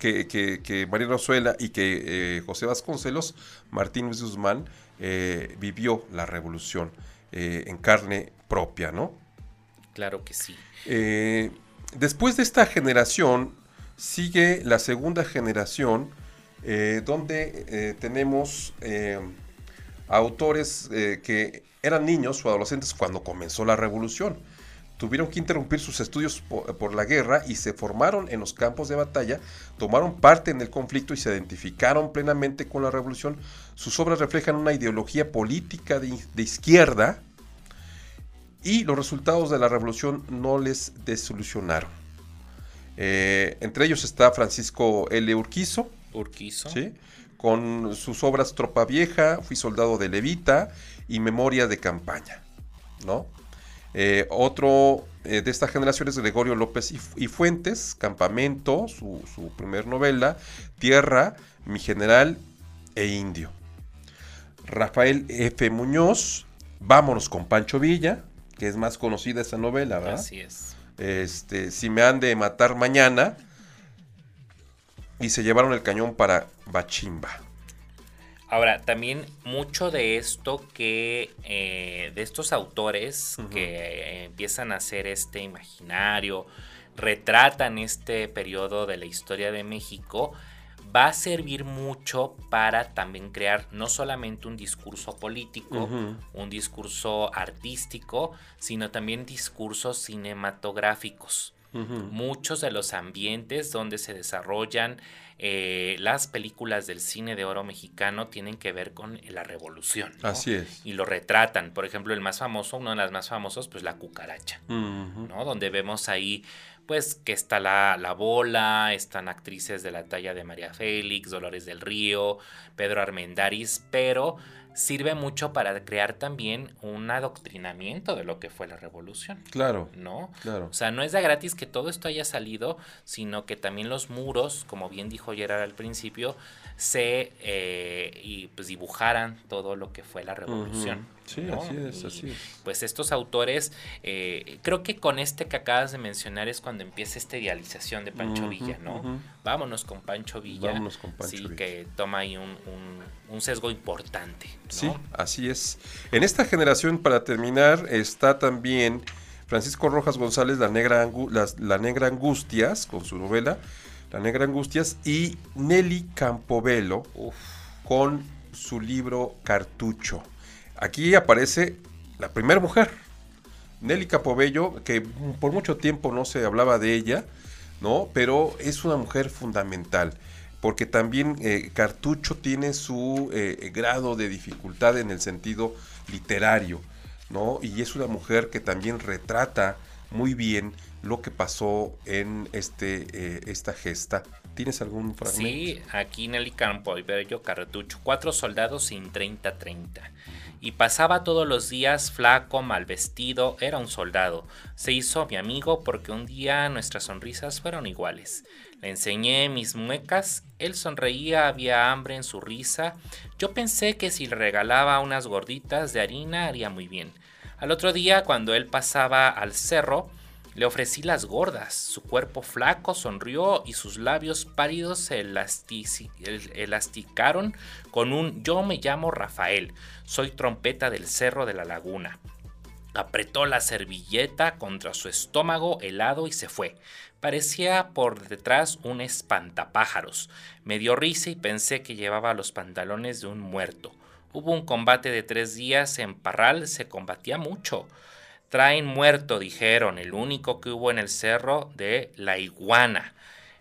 que, María Rosuela y que eh, José Vasconcelos, Martín Luis Guzmán eh, vivió la revolución eh, en carne propia, ¿no? Claro que sí. después de esta generación, sigue la segunda generación, donde tenemos autores que eran niños o adolescentes cuando comenzó la revolución. Tuvieron que interrumpir sus estudios por, la guerra y se formaron en los campos de batalla, tomaron parte en el conflicto y se identificaron plenamente con la revolución. Sus obras reflejan una ideología política de, izquierda y los resultados de la revolución no les desolucionaron. Eh, entre ellos está Francisco L. Urquizo. Urquizo. ¿sí? Con sus obras Tropa Vieja, Fui Soldado de Levita y Memoria de Campaña, ¿no? Eh, otro eh, de esta generación es Gregorio López y, Fuentes, Campamento, su, su, primer novela, Tierra, Mi General e Indio. Rafael F. Muñoz, Vámonos con Pancho Villa, que es más conocida esa novela, ¿verdad? Así es. Este, si me han de matar mañana, y se llevaron el cañón para Bachimba. Ahora, también mucho de esto que, eh, de estos autores que empiezan a hacer este imaginario, retratan este periodo de la historia de México, va a servir mucho para también crear no solamente un discurso político, un discurso artístico, sino también discursos cinematográficos. Muchos de los ambientes donde se desarrollan eh, las películas del cine de oro mexicano tienen que ver con la revolución. Así es. Y lo retratan. Por ejemplo, el más famoso, uno de los más famosos, pues La Cucaracha, ¿no? Donde vemos ahí pues que está la, la, bola, están actrices de la talla de María Félix, Dolores del Río, Pedro Armendáriz, pero sirve mucho para crear también un adoctrinamiento de lo que fue la revolución. Claro. ¿No? Claro. O sea, no es de gratis que todo esto haya salido, sino que también los muros, como bien dijo Gerard al principio, se eh, y pues dibujaran todo lo que fue la revolución. Sí, así es, así es. Pues estos autores, eh, creo que con este que acabas de mencionar es cuando empieza esta idealización de Pancho Villa, ¿no? Vámonos con Pancho Villa. Vámonos con Pancho sí, que toma ahí un, un, sesgo importante. Sí, así es. En esta generación, para terminar, está también Francisco Rojas González, La Negra, la Negra Angustias, con su novela La Negra Angustias, y Nelly Campobello con su libro Cartucho. Aquí aparece la primera mujer, Nelly Capobello, que por mucho tiempo no se hablaba de ella, ¿no? Pero es una mujer fundamental, porque también eh, Cartucho tiene su eh, grado de dificultad en el sentido literario, ¿no? Y es una mujer que también retrata muy bien lo que pasó en este, eh, esta gesta. ¿Tienes algún fragmento? Sí, aquí Nelly Campobello Cartucho, cuatro soldados sin 30-30 y pasaba todos los días flaco, mal vestido, era un soldado. Se hizo mi amigo porque un día nuestras sonrisas fueron iguales. Le enseñé mis muecas, él sonreía, había hambre en su risa. Yo pensé que si le regalaba unas gorditas de harina haría muy bien. Al otro día, cuando él pasaba al cerro, le ofrecí las gordas. Su cuerpo flaco sonrió y sus labios pálidos se elasticaron con un yo me llamo Rafael, soy trompeta del cerro de la laguna. Apretó la servilleta contra su estómago helado y se fue. Parecía por detrás un espantapájaros. Me dio risa y pensé que llevaba los pantalones de un muerto. Hubo un combate de tres días en Parral, se combatía mucho. Traen muerto, dijeron, el único que hubo en el cerro de la iguana.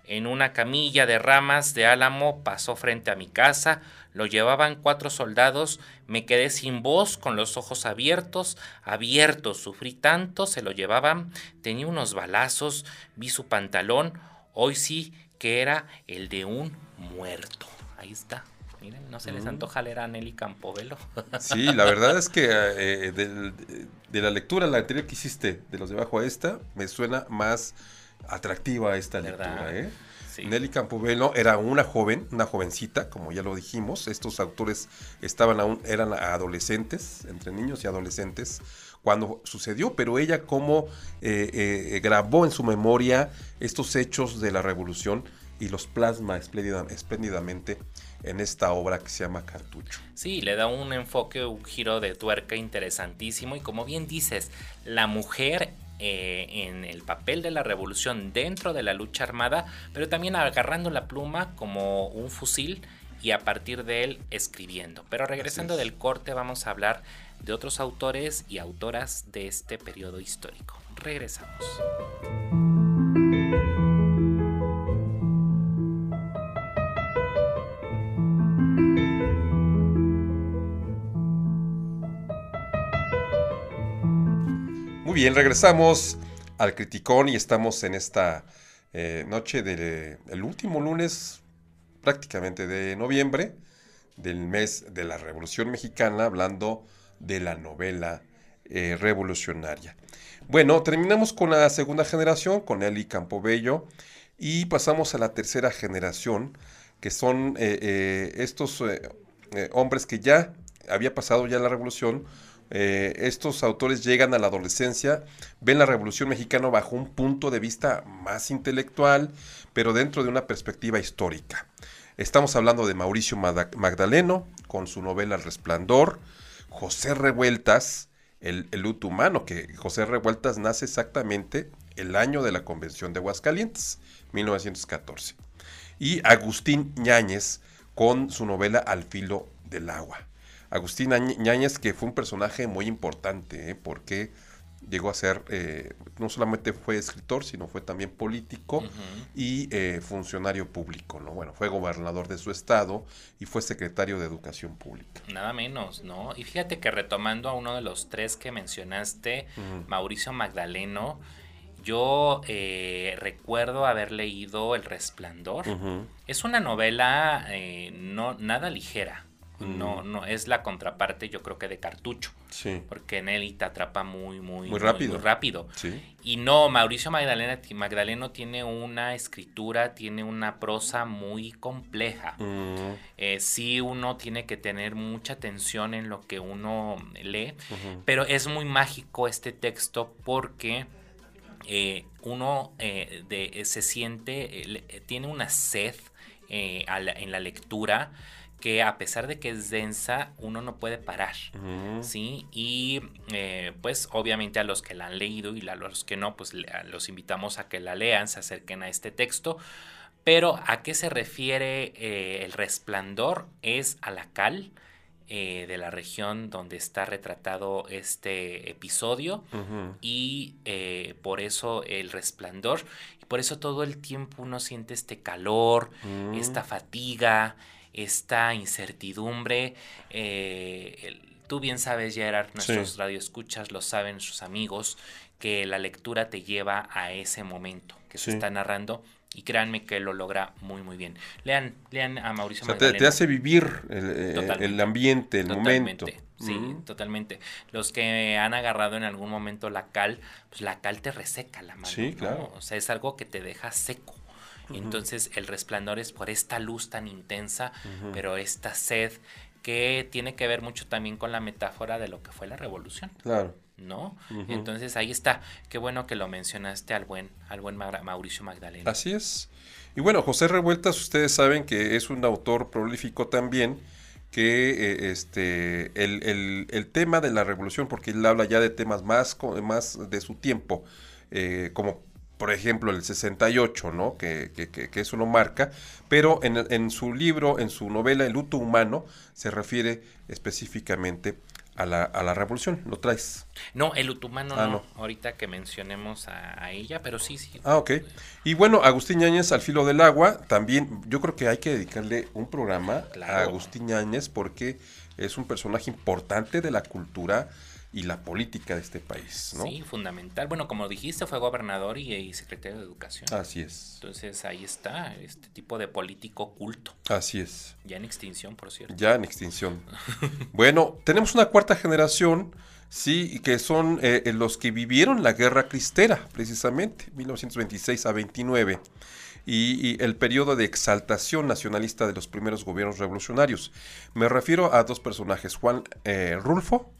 En una camilla de ramas de álamo pasó frente a mi casa, lo llevaban cuatro soldados, me quedé sin voz, con los ojos abiertos, abiertos, sufrí tanto, se lo llevaban, tenía unos balazos, vi su pantalón, hoy sí que era el de un muerto. Ahí está. Miren, no se les antoja leer a Nelly Campobelo. Sí, la verdad es que eh, de, la lectura, la anterior que hiciste, de los debajo a esta, me suena más atractiva esta lectura. ¿eh? Nelly Campobello era una joven, una jovencita, como ya lo dijimos. Estos autores estaban aún, eran adolescentes, entre niños y adolescentes, cuando sucedió, pero ella como eh, eh, grabó en su memoria estos hechos de la revolución y los plasma espléndidamente en esta obra que se llama Cartucho. Sí, le da un enfoque, un giro de tuerca interesantísimo y como bien dices, la mujer eh, en el papel de la revolución dentro de la lucha armada, pero también agarrando la pluma como un fusil y a partir de él escribiendo. Pero regresando del corte vamos a hablar de otros autores y autoras de este periodo histórico. Regresamos. Bien, regresamos al Criticón y estamos en esta eh, noche del último lunes prácticamente de noviembre del mes de la Revolución Mexicana, hablando de la novela eh, revolucionaria. Bueno, terminamos con la segunda generación, con Eli Campobello, y pasamos a la tercera generación, que son eh, estos hombres que ya había pasado ya la revolución, eh, estos autores llegan a la adolescencia, ven la Revolución Mexicana bajo un punto de vista más intelectual, pero dentro de una perspectiva histórica. Estamos hablando de Mauricio Magdaleno, con su novela El Resplandor, José Revueltas, el, el luto humano, que José Revueltas nace exactamente el año de la Convención de Aguascalientes, 1914. Y Agustín Ñáñez con su novela Al filo del agua. Agustín Ñañez, que fue un personaje muy importante, ¿eh? porque llegó a ser, eh, no solamente fue escritor, sino fue también político y eh, funcionario público, ¿no? Bueno, fue gobernador de su estado y fue secretario de Educación Pública. Nada menos, ¿no? Y fíjate que retomando a uno de los tres que mencionaste, Mauricio Magdaleno, yo recuerdo haber leído El Resplandor. Es una novela no nada ligera. No, no, es la contraparte, yo creo que de cartucho. Sí. Porque en él te atrapa muy, muy, muy rápido. Muy, rápido. Sí. Y no, Mauricio Magdalena, Magdaleno tiene una escritura, tiene una prosa muy compleja. Mm. Eh, sí, uno tiene que tener mucha atención en lo que uno lee, pero es muy mágico este texto porque eh, uno eh, de, se siente, tiene una sed en la lectura que a pesar de que es densa, uno no puede parar, ¿sí? Y eh, pues obviamente a los que la han leído y a los que no, pues los invitamos a que la lean, se acerquen a este texto. Pero ¿a qué se refiere eh, el resplandor? Es a la cal eh, de la región donde está retratado este episodio y por eso el resplandor y por eso todo el tiempo uno siente este calor, mm. esta fatiga, esta incertidumbre. Eh, tú bien sabes, Gerard, nuestros radioescuchas lo saben, sus amigos, que la lectura te lleva a ese momento que se está narrando y créanme que lo logra muy muy bien. Lean, lean a Mauricio o te, hace vivir el, eh, ambiente, el momento. Sí, totalmente. Los que han agarrado en algún momento la cal, pues la cal te reseca la mano. Sí, claro. O sea, es algo que te deja seco. Entonces el resplandor es por esta luz tan intensa, pero esta sed que tiene que ver mucho también con la metáfora de lo que fue la revolución. Claro. ¿No? Entonces ahí está. Qué bueno que lo mencionaste al buen, al buen Mauricio Magdalena. Así es. Y bueno, José Revueltas, ustedes saben que es un autor prolífico también, que eh, este, el, tema de la revolución, porque él habla ya de temas más, más de su tiempo, eh, como por ejemplo el 68, ¿no? que, que, que, eso lo marca, pero en, en, su libro, en su novela El luto humano, se refiere específicamente a la, a la revolución. ¿Lo traes? No, el Utumano ah, no, Ahorita que mencionemos a, ella, pero sí, sí. Ah, ok. Y bueno, Agustín Ñáñez, Al filo del agua, también yo creo que hay que dedicarle un programa a Agustín Ñáñez porque es un personaje importante de la cultura y la política de este país, ¿no? Sí, fundamental. Bueno, como dijiste, fue gobernador y, secretario de Educación. Así es. Entonces ahí está, este tipo de político culto. Así es. Ya en extinción, por cierto. Ya en extinción. bueno, tenemos una cuarta generación, sí, que son eh, eh, los que vivieron la guerra cristera, precisamente, 1926 a 29. Y, el periodo de exaltación nacionalista de los primeros gobiernos revolucionarios. Me refiero a dos personajes, Juan eh, Rulfo,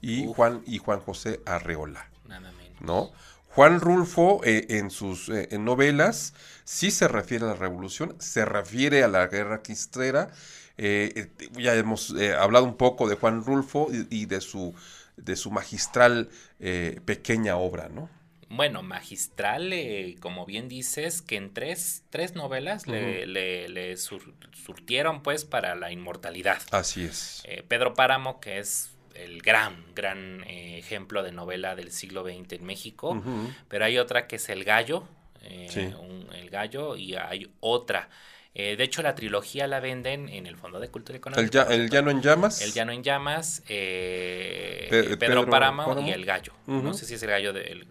y Juan y Juan José Arreola. Nada menos. ¿No? Juan Rulfo eh, en sus eh, novelas sí se refiere a la revolución, se refiere a la guerra quistrera. Eh, ya hemos hablado un poco de Juan Rulfo y, de su de su magistral pequeña obra, ¿no? Bueno, magistral, como bien dices, que en tres, tres novelas le, le, surtieron pues para la inmortalidad. Así es. Pedro Páramo, que es el gran, gran eh, ejemplo de novela del siglo XX en México, pero hay otra que es El Gallo, eh, El Gallo, y hay otra. Eh, de hecho, la trilogía la venden en el Fondo de Cultura Económica. ¿El, Llano en Llamas? El Llano en Llamas, Pedro, Pedro Páramo, y El Gallo. No sé si es el gallo de,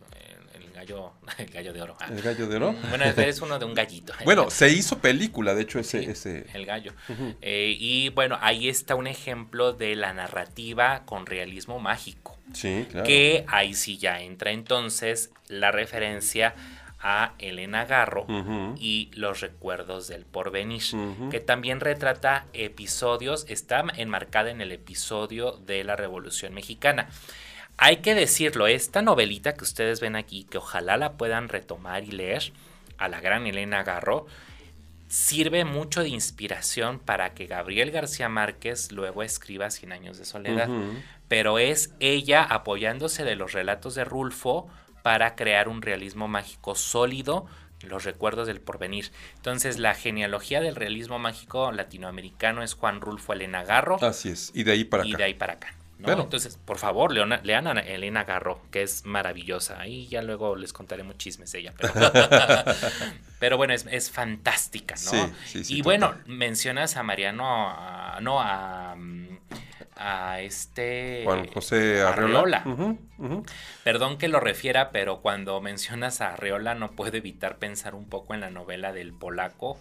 gallo, el gallo de oro. Ah. ¿El gallo de oro? Bueno, es uno de un gallito. bueno, se hizo película, de hecho, ese... ese... El gallo. Eh, y bueno, ahí está un ejemplo de la narrativa con realismo mágico. Sí, claro. Que ahí sí ya entra entonces la referencia a Elena Garro y los recuerdos del porvenir, que también retrata episodios, está enmarcada en el episodio de la Revolución Mexicana. Hay que decirlo, esta novelita que ustedes ven aquí, que ojalá la puedan retomar y leer, a la gran Elena Garro, sirve mucho de inspiración para que Gabriel García Márquez luego escriba Cien años de soledad. Pero es ella apoyándose de los relatos de Rulfo para crear un realismo mágico sólido, los recuerdos del porvenir. Entonces, la genealogía del realismo mágico latinoamericano es Juan Rulfo Elena Garro. Así es, y de ahí para acá. Y de ahí para acá. Entonces, por favor, lean a Elena Garro, que es maravillosa. Ahí ya luego les contaré muchos chismes de ella. Pero, bueno, es, fantástica, ¿no? y bueno, mencionas a Mariano, no, a, a este... Juan José Arreola. Perdón que lo refiera, pero cuando mencionas a Arreola no puedo evitar pensar un poco en la novela del polaco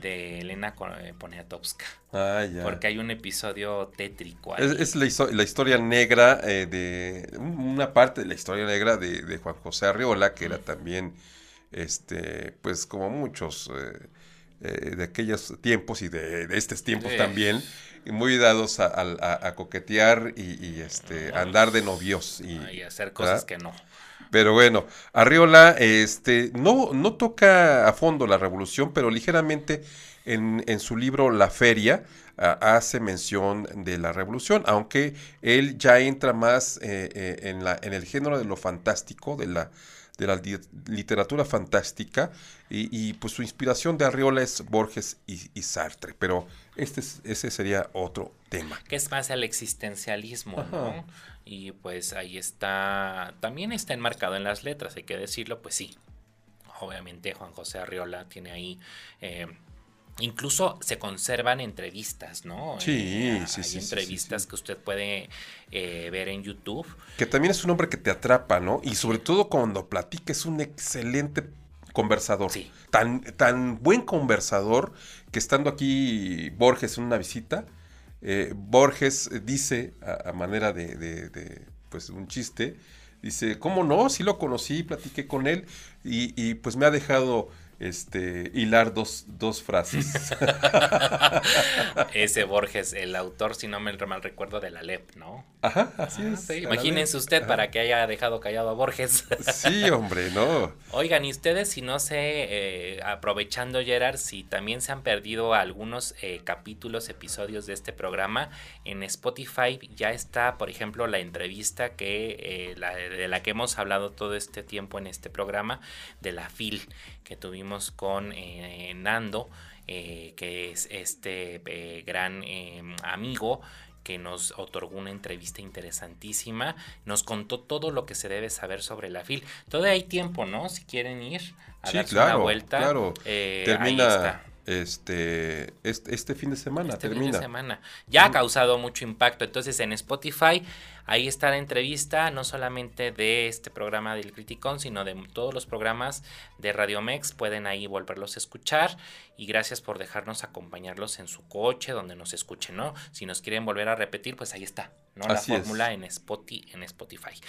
de Elena eh, Poniatowska. Ah, Porque hay un episodio tétrico. Ahí. Es, la, historia negra eh, de... Una parte de la historia negra de, Juan José Arreola, que era también, este, pues como muchos... Eh, de aquellos tiempos y de, estos tiempos también, muy dados a, coquetear y, este, andar de novios. Y, hacer cosas que no. Pero bueno, Arriola este, no, no toca a fondo la revolución, pero ligeramente en, en su libro La Feria hace mención de la revolución, aunque él ya entra más eh, eh, en, la, en el género de lo fantástico, de la, de la literatura fantástica, y, pues su inspiración de Arriola es Borges y, Sartre, pero este ese sería otro tema. Que es más el existencialismo, ¿no? Y pues ahí está, también está enmarcado en las letras, hay que decirlo, pues sí. Obviamente Juan José Arriola tiene ahí... Eh, incluso se conservan entrevistas, ¿no? Sí, eh, sí, sí. Hay entrevistas que usted puede eh, ver en YouTube. Que también es un hombre que te atrapa, ¿no? Y sobre todo cuando platica es un excelente conversador. Sí. Tan, tan buen conversador que estando aquí Borges en una visita, eh, Borges dice, a, manera de, de, pues, un chiste, dice, ¿cómo no? Sí lo conocí, platiqué con él y, y pues me ha dejado este, hilar dos, dos frases. Ese Borges, el autor, si no me mal recuerdo, de la LEP, ¿no? Ajá, así es. Imagínense usted para que haya dejado callado a Borges. sí, hombre, no. Oigan, y ustedes, si no sé, eh, aprovechando Gerard, si también se han perdido algunos eh, capítulos, episodios de este programa, en Spotify ya está, por ejemplo, la entrevista que eh, de la que hemos hablado todo este tiempo en este programa, de la FIL, que tuvimos con Nando. que es este gran amigo que nos otorgó una entrevista interesantísima, nos contó todo lo que se debe saber sobre la FIL. Todavía hay tiempo, ¿no? Si quieren ir a darse una vuelta. Claro, eh, termina este, este, este, fin de semana, este termina. Fin de semana. Ya ha causado mucho impacto. Entonces en Spotify Ahí está la entrevista, no solamente de este programa del Criticón, sino de todos los programas de Radio Mex. Pueden ahí volverlos a escuchar. Y gracias por dejarnos acompañarlos en su coche, donde nos escuchen, ¿no? Si nos quieren volver a repetir, pues ahí está, ¿no? la fórmula en, Spotify, en Spotify.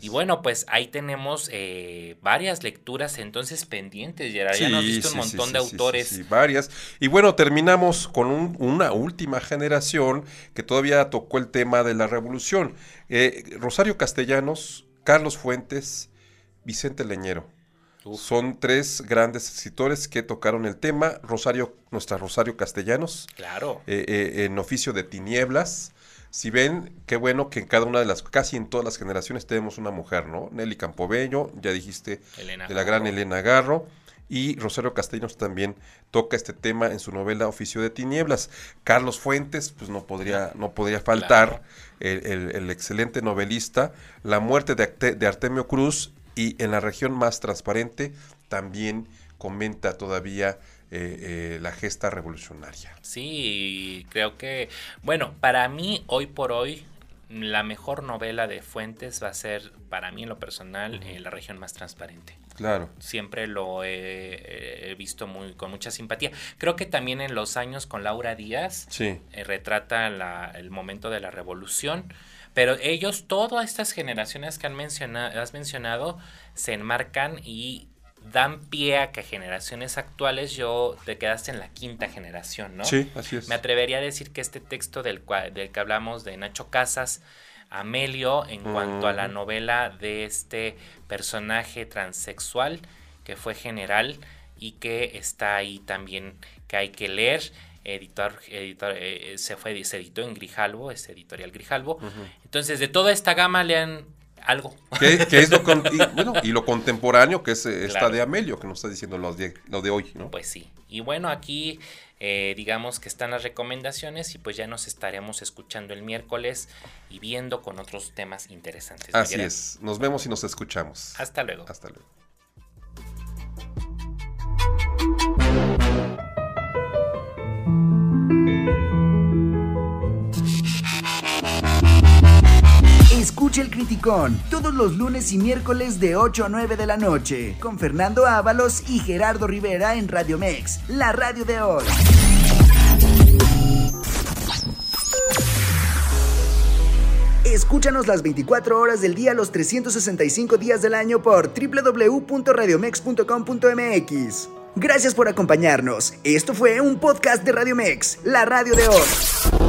Y bueno, pues ahí tenemos eh, varias lecturas entonces pendientes, Gerard. ya nos visto un montón de autores. Sí, varias. Y bueno, terminamos con una última generación que todavía tocó el tema de la revolución. Eh, Rosario Castellanos, Carlos Fuentes, Vicente Leñero. Son tres grandes escritores que tocaron el tema. Rosario, nuestra Rosario Castellanos. Claro. Eh, en Oficio de Tinieblas. Si ven, qué bueno que en cada una de las, casi en todas las generaciones tenemos una mujer, ¿no? Nelly Campobello, ya dijiste, de la gran Elena Garro. Y Rosario Castellanos también toca este tema en su novela Oficio de Tinieblas. Carlos Fuentes, pues no podría, no podría faltar el, excelente novelista, La muerte de, Artemio Cruz y en la región más transparente también comenta todavía eh, eh, la gesta revolucionaria. Sí, creo que, bueno, para mí hoy por hoy la mejor novela de Fuentes va a ser, para mí en lo personal, eh, La región más transparente. Claro. Siempre lo he, visto muy con mucha simpatía. Creo que también en los años con Laura Díaz eh, retrata el momento de la revolución. Pero ellos, todas estas generaciones que han mencionado, has mencionado, se enmarcan y dan pie a que generaciones actuales yo te quedaste en la quinta generación, ¿no? Sí, así es. Me atrevería a decir que este texto del, del que hablamos de Nacho Casas Amelio en cuanto a la novela de este personaje transexual que fue general y que está ahí también que hay que leer. Editor, editor eh, se fue se editó en Grijalvo, es editorial Grijalvo. Entonces, de toda esta gama lean algo. ¿Qué, es lo, y, bueno, y lo contemporáneo que es esta de Amelio, que nos está diciendo lo de, lo de hoy, ¿no? Pues sí. Y bueno, aquí eh, digamos que están las recomendaciones y pues ya nos estaremos escuchando el miércoles y viendo con otros temas interesantes. Así es, nos vemos y nos escuchamos. Hasta luego. Hasta luego. Escucha el Criticón todos los lunes y miércoles de 8 a 9 de la noche con Fernando Ábalos y Gerardo Rivera en Radio Mex, la radio de hoy. Escúchanos las 24 horas del día, los 365 días del año por www.radiomex.com.mx. Gracias por acompañarnos. Esto fue un podcast de Radio Mex, la radio de hoy.